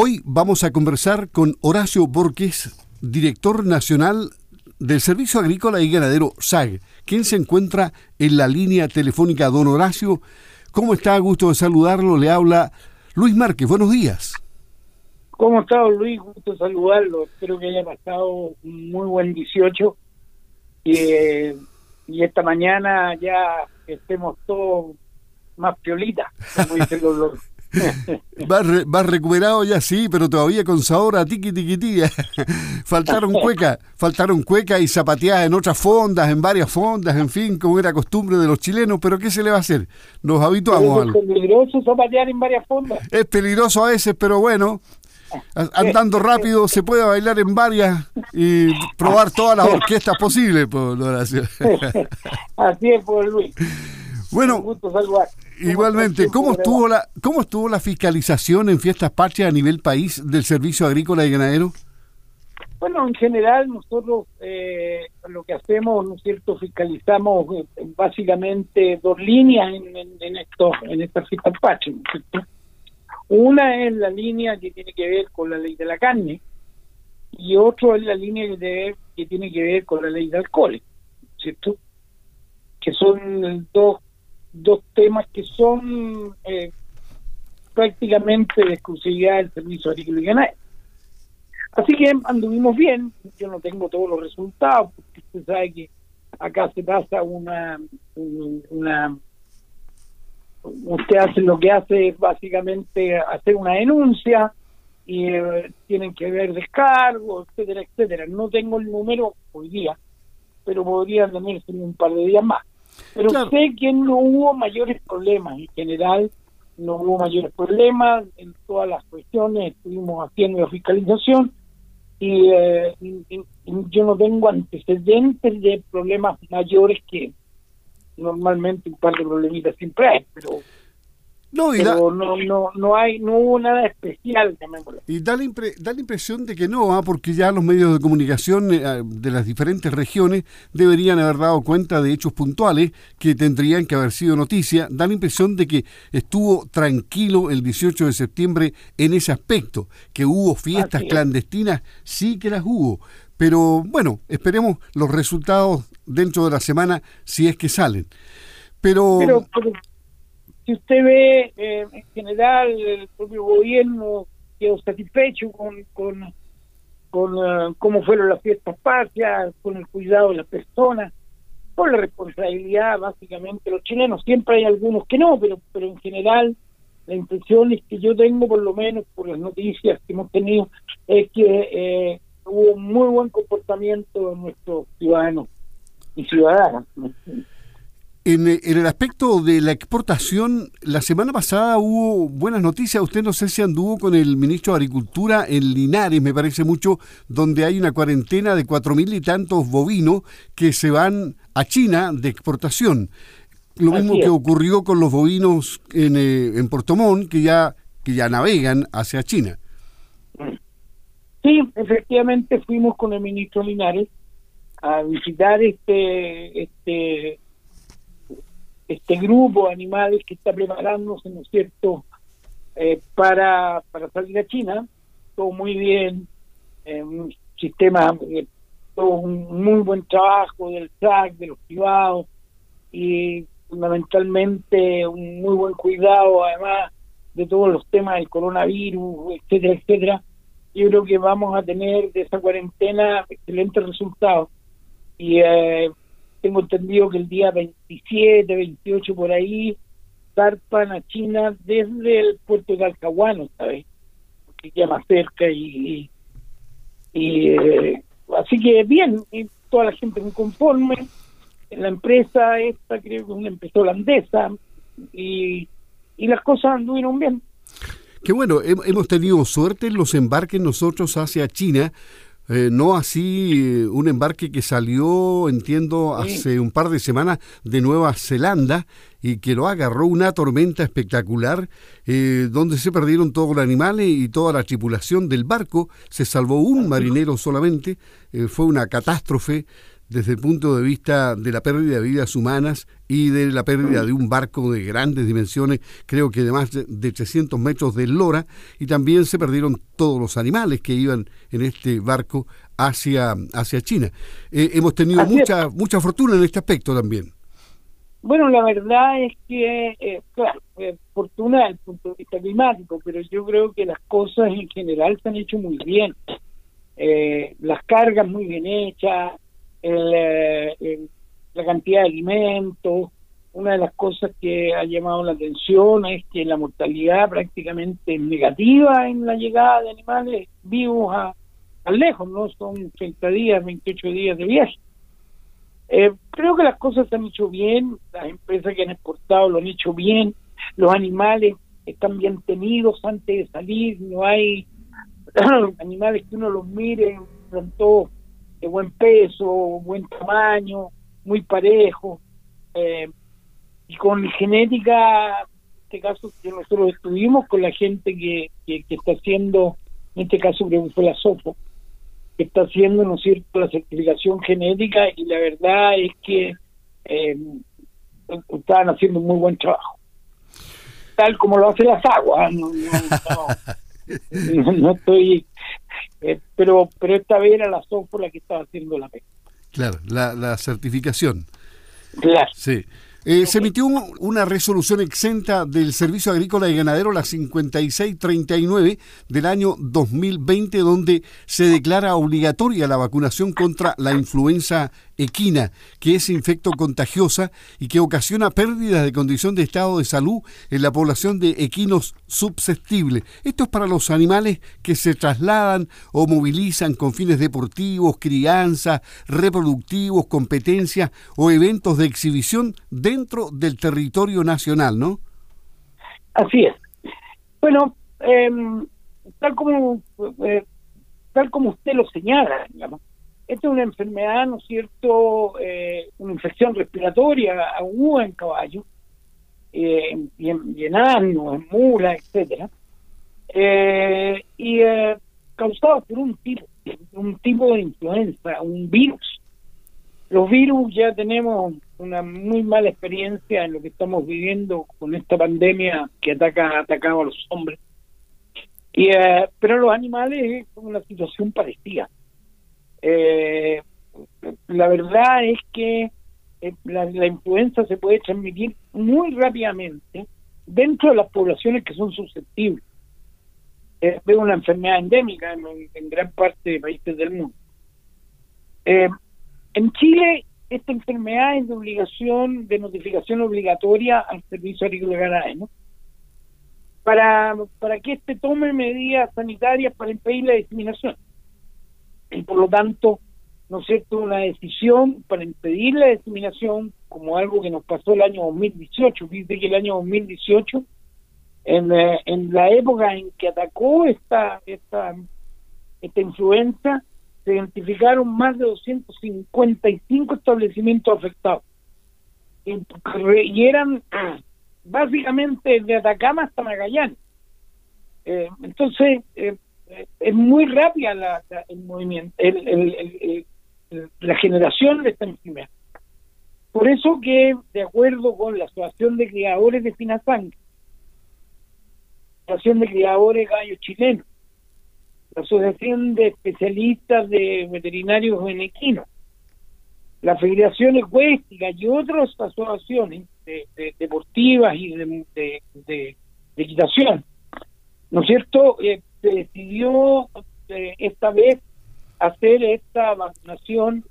Hoy vamos a conversar con Horacio Borges, director nacional del Servicio Agrícola y Ganadero SAG, quien se encuentra en la línea telefónica. Don Horacio, ¿cómo está? Gusto de saludarlo. Le habla Luis Márquez. Buenos días. ¿Cómo está, Luis? Gusto de saludarlo. Espero que haya pasado un muy buen 18 y, y esta mañana ya estemos todos más piolitas, como dicen los, Va, recuperado ya sí, pero todavía con sabor a tiqui tiquitilla. faltaron cueca, faltaron cueca y zapateadas en otras fondas, en varias fondas, en fin, como era costumbre de los chilenos, pero ¿qué se le va a hacer? Nos habituamos. Es peligroso zapatear en varias fondas. Es peligroso a veces, pero bueno, andando rápido se puede bailar en varias y probar todas las orquestas posibles, por Así es, por Luis. Bueno, igualmente, ¿cómo estuvo, la, ¿cómo estuvo la fiscalización en fiestas patrias a nivel país del Servicio Agrícola y Ganadero? Bueno, en general nosotros eh, lo que hacemos, ¿no es cierto?, fiscalizamos eh, básicamente dos líneas en, en, esto, en estas fiestas patrias, ¿no es cierto? Una es la línea que tiene que ver con la ley de la carne y otro es la línea que, que tiene que ver con la ley de alcohol, ¿cierto? Que son dos dos temas que son eh, prácticamente de exclusividad del servicio agrícola y ganadero. Así que anduvimos bien, yo no tengo todos los resultados, porque usted sabe que acá se pasa una, una usted hace lo que hace es básicamente hacer una denuncia y eh, tienen que ver descargos, etcétera, etcétera. No tengo el número hoy día, pero podría tenerse un par de días más. Pero sé que no hubo mayores problemas, en general no hubo mayores problemas. En todas las cuestiones, estuvimos haciendo la fiscalización. Y, eh, yo no tengo antecedentes de problemas mayores que normalmente un par de problemitas siempre hay, pero no, Pero no, no, no, hay, no hubo nada especial, Y da la, da la impresión de que no, ¿ah? porque ya los medios de comunicación eh, ah, de las diferentes regiones deberían haber dado cuenta de hechos puntuales que tendrían que haber sido noticia. Da la impresión de que estuvo tranquilo el 18 de septiembre en ese aspecto, que hubo fiestas clandestinas, sí que las hubo. Pero bueno, esperemos los resultados dentro de la semana si es que salen. pero si usted ve eh, en general el propio gobierno quedó satisfecho con con, con uh, cómo fueron las fiestas patrias, con el cuidado de las personas, con la responsabilidad básicamente los chilenos. Siempre hay algunos que no, pero pero en general la impresión es que yo tengo, por lo menos por las noticias que hemos tenido, es que eh, hubo un muy buen comportamiento de nuestros ciudadanos y ciudadanas. En, el aspecto de la exportación, la semana pasada hubo buenas noticias. Usted no sé si anduvo con el ministro de Agricultura en Linares, me parece mucho, donde hay una cuarentena de cuatro mil y tantos bovinos que se van a China de exportación. Lo mismo que ocurrió con los bovinos en, eh, en Portomón, que ya, que ya navegan hacia China. Sí, efectivamente fuimos con el ministro Linares a visitar este, este este grupo de animales que está preparándose, ¿no es cierto?, eh, para, para salir a China, todo muy bien, eh, un sistema, eh, todo un muy buen trabajo del TRAC, de los privados, y fundamentalmente un muy buen cuidado, además de todos los temas del coronavirus, etcétera, etcétera. Yo creo que vamos a tener de esa cuarentena excelentes resultados. Y eh, tengo entendido que el día 27, 28 por ahí, zarpan a China desde el puerto de Talcahuano, ¿sabes? Porque queda más cerca y, y, eh, así que bien, toda la gente muy conforme. La empresa esta creo que es una empresa holandesa y, y las cosas anduvieron bien. Qué bueno, hemos tenido suerte en los embarques nosotros hacia China eh, no así eh, un embarque que salió, entiendo, hace un par de semanas de Nueva Zelanda y que lo agarró una tormenta espectacular eh, donde se perdieron todos los animales y toda la tripulación del barco. Se salvó un marinero solamente. fue una catástrofe desde el punto de vista de la pérdida de vidas humanas y de la pérdida de un barco de grandes dimensiones, creo que de más de 300 metros de lora, y también se perdieron todos los animales que iban en este barco hacia, hacia China. Eh, hemos tenido mucha, mucha fortuna en este aspecto también. Bueno, la verdad es que, eh, claro, eh, fortuna desde el punto de vista climático, pero yo creo que las cosas en general se han hecho muy bien. Eh, las cargas muy bien hechas, el, la cantidad de alimentos. Una de las cosas que ha llamado la atención es que la mortalidad prácticamente es negativa en la llegada de animales vivos a, a lejos, ¿no? Son 30 días, 28 días de viaje. Eh, creo que las cosas se han hecho bien, las empresas que han exportado lo han hecho bien, los animales están bien tenidos antes de salir, no hay animales que uno los mire, son todos de buen peso, buen tamaño, muy parejo, eh, y con genética, en este caso que nosotros estuvimos con la gente que, que, está haciendo, en este caso que fue la SOFO, que está haciendo, ¿no es cierto?, la certificación genética y la verdad es que eh, estaban haciendo muy buen trabajo. Tal como lo hacen las aguas, no, no, estoy... Eh, pero pero esta vez era la software la que estaba haciendo la pesca. Claro, la, la certificación. Claro. Sí. Eh, se emitió una resolución exenta del Servicio Agrícola y Ganadero, la 5639 del año 2020, donde se declara obligatoria la vacunación contra la influenza equina, que es infecto contagiosa y que ocasiona pérdidas de condición de estado de salud en la población de equinos susceptibles. Esto es para los animales que se trasladan o movilizan con fines deportivos, crianza, reproductivos, competencias o eventos de exhibición dentro del territorio nacional, ¿no? Así es. Bueno, em, tal como eh, tal como usted lo señala, digamos, esta es una enfermedad, ¿no es cierto?, eh, una infección respiratoria aguda en caballo, eh, y, en, y, en, asno, en mula, etcétera, eh, y eh, causado por un tipo, un tipo de influenza, un virus. Los virus ya tenemos una muy mala experiencia en lo que estamos viviendo con esta pandemia que ataca ha atacado a los hombres. Y, eh, pero los animales es una situación parecida. Eh, la verdad es que eh, la, influenza se puede transmitir muy rápidamente dentro de las poblaciones que son susceptibles. Es una enfermedad endémica en, gran parte de países del mundo. Eh, en Chile, esta enfermedad es de obligación, de notificación obligatoria al Servicio Agrícola ¿no? Para, para que éste tome medidas sanitarias para impedir la diseminación y por lo tanto, ¿no es cierto?, una decisión para impedir la discriminación como algo que nos pasó el año 2018. Dice que el año 2018, en, eh, en la época en que atacó esta, esta, esta influenza, se identificaron más de 255 establecimientos afectados. Y, eran básicamente de Atacama hasta Magallanes. Eh, entonces, eh, es muy rápida la, el movimiento, el, la generación de esta enfermedad. Por eso que, de acuerdo con la Asociación de Criadores de Finazán, la Asociación de Criadores Gallos Chilenos, la Asociación de Especialistas de Veterinarios Equinos, la Federación Ecuéstica y otras asociaciones deportivas y de, de, de, equitación, ¿no es cierto? Eh, se decidió eh, esta vez hacer esta vacunación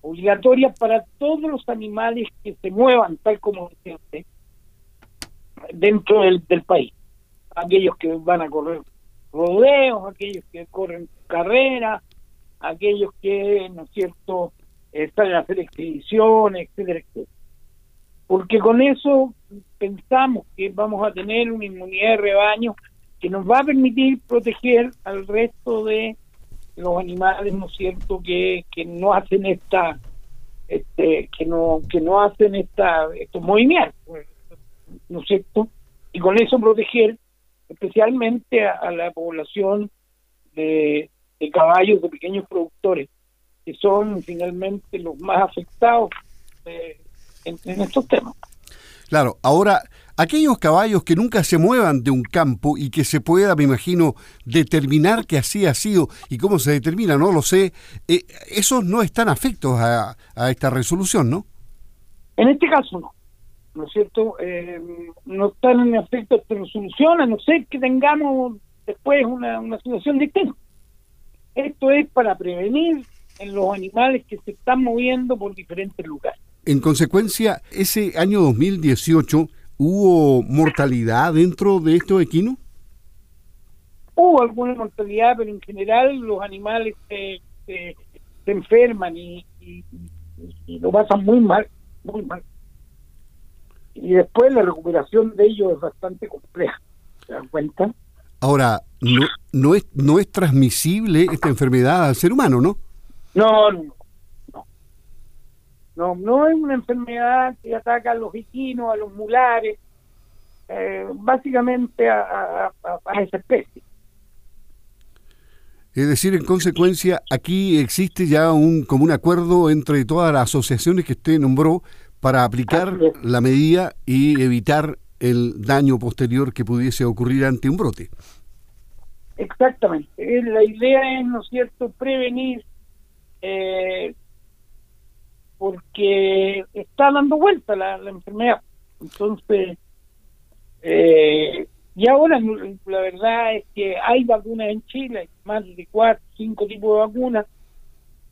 obligatoria para todos los animales que se muevan, tal como dice dentro del, país. Aquellos que van a correr rodeos, aquellos que corren carreras, aquellos que, ¿no es cierto?, están a hacer expediciones, etcétera, etcétera. Porque con eso pensamos que vamos a tener una inmunidad de rebaño que nos va a permitir proteger al resto de los animales, ¿no es cierto?, que, que no hacen esta, este, que no, que no hacen esta, estos movimientos, ¿no es cierto? Y con eso proteger especialmente a, la población de, caballos, de pequeños productores, que son finalmente los más afectados eh, en, estos temas. Claro, ahora, aquellos caballos que nunca se muevan de un campo y que se pueda, me imagino, determinar que así ha sido y cómo se determina, no lo sé, eh, esos no están afectos a, a, esta resolución, ¿no? En este caso no, ¿no es cierto? Eh, no están en efecto a esta resolución, a no ser que tengamos después una, una situación distinta. Esto es para prevenir en los animales que se están moviendo por diferentes lugares. En consecuencia, ese año 2018 hubo mortalidad dentro de estos equinos? Hubo alguna mortalidad, pero en general los animales se, se, enferman y, y, lo pasan muy mal, muy mal. Y después la recuperación de ellos es bastante compleja, ¿se dan cuenta? Ahora, no, no, es, no es transmisible esta enfermedad al ser humano, ¿no? No, no, no. No, no es una enfermedad que ataca a los equinos, a los mulares, eh, básicamente a, a, esa especie. Es decir, en consecuencia, aquí existe ya un como un acuerdo entre todas las asociaciones que usted nombró para aplicar la medida y evitar el daño posterior que pudiese ocurrir ante un brote. Exactamente. La idea es, ¿no es cierto?, prevenir eh, porque está dando vuelta la, enfermedad. Entonces, eh, y ahora la verdad es que hay vacunas en Chile, más de cuatro, cinco tipos de vacunas.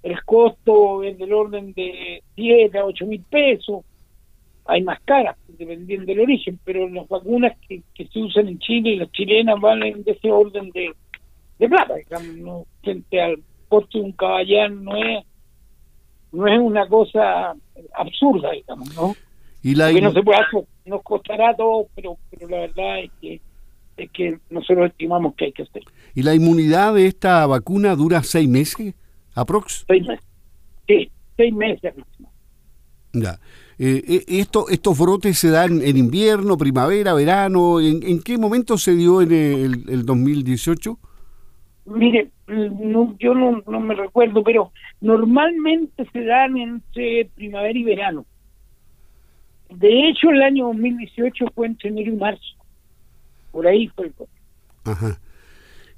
El costo es del orden de 7 a 8 mil pesos. Hay más caras, dependiendo del origen, pero las vacunas que, se usan en Chile y las chilenas valen de ese orden de, de plata, digamos, frente al costo de un caballán no es no es una cosa absurda, digamos, ¿no? Y la no se puede hacer, nos costará todo, pero, pero la verdad es que es que nosotros estimamos que hay que hacer. ¿Y la inmunidad de esta vacuna dura seis meses, aprox? Seis meses, sí, seis meses Ya. Eh, eh, esto, ¿Estos brotes se dan en invierno, primavera, verano? ¿En, en qué momento se dio en el, el 2018? Mire, no, yo no, no me recuerdo, pero normalmente se dan entre primavera y verano. De hecho, el año 2018 fue entre enero y marzo. Por ahí fue Ajá.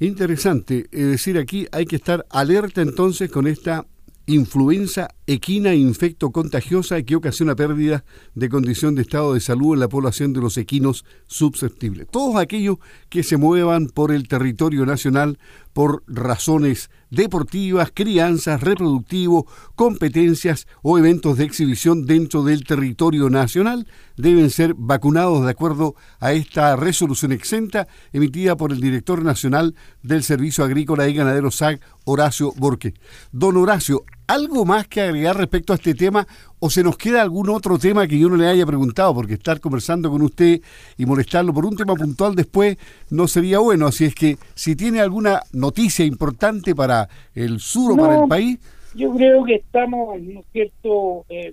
Interesante. Es decir, aquí hay que estar alerta entonces con esta influenza equina infecto contagiosa que ocasiona pérdida de condición de estado de salud en la población de los equinos susceptibles. Todos aquellos que se muevan por el territorio nacional por razones deportivas, crianzas, reproductivo, competencias o eventos de exhibición dentro del territorio nacional deben ser vacunados de acuerdo a esta resolución exenta emitida por el director nacional del Servicio Agrícola y Ganadero SAG, Horacio Borque. Don Horacio, ¿algo más que agregar respecto a este tema o se nos queda algún otro tema que yo no le haya preguntado? Porque estar conversando con usted y molestarlo por un tema puntual después no sería bueno. Así es que si tiene alguna noticia importante para el sur o para el país. Yo creo que estamos, ¿no es cierto? Eh,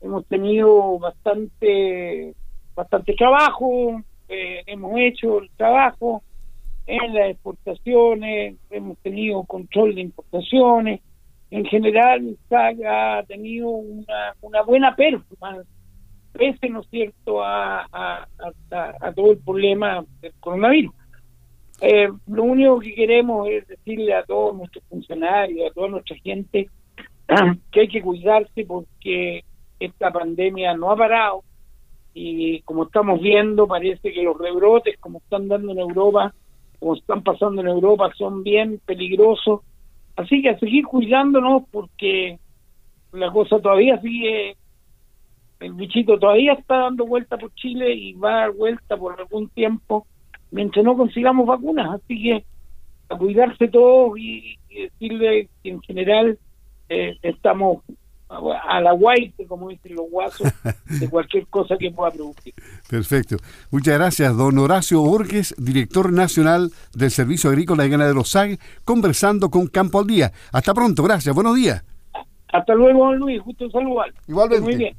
hemos tenido bastante, bastante trabajo, eh, hemos hecho el trabajo en las exportaciones, hemos tenido control de importaciones. En general, ha tenido una, una buena performance, pese, ¿no es cierto?, a, a, todo el problema del coronavirus. Eh, lo único que queremos es decirle a todos nuestros funcionarios, a toda nuestra gente, que hay que cuidarse porque esta pandemia no ha parado y como estamos viendo parece que los rebrotes como están dando en Europa, como están pasando en Europa, son bien peligrosos. Así que a seguir cuidándonos porque la cosa todavía sigue, el bichito todavía está dando vuelta por Chile y va a dar vuelta por algún tiempo mientras no consigamos vacunas. Así que a cuidarse todos y, decirle que en general eh, estamos a la guaite, como dicen los guasos, de cualquier cosa que pueda producir. Perfecto. Muchas gracias, don Horacio Borges, director nacional del Servicio Agrícola y Ganadero SAG, conversando con Campo al Día. Hasta pronto, gracias, buenos días. Hasta luego, Luis, justo saludar. Igualmente. Muy bien.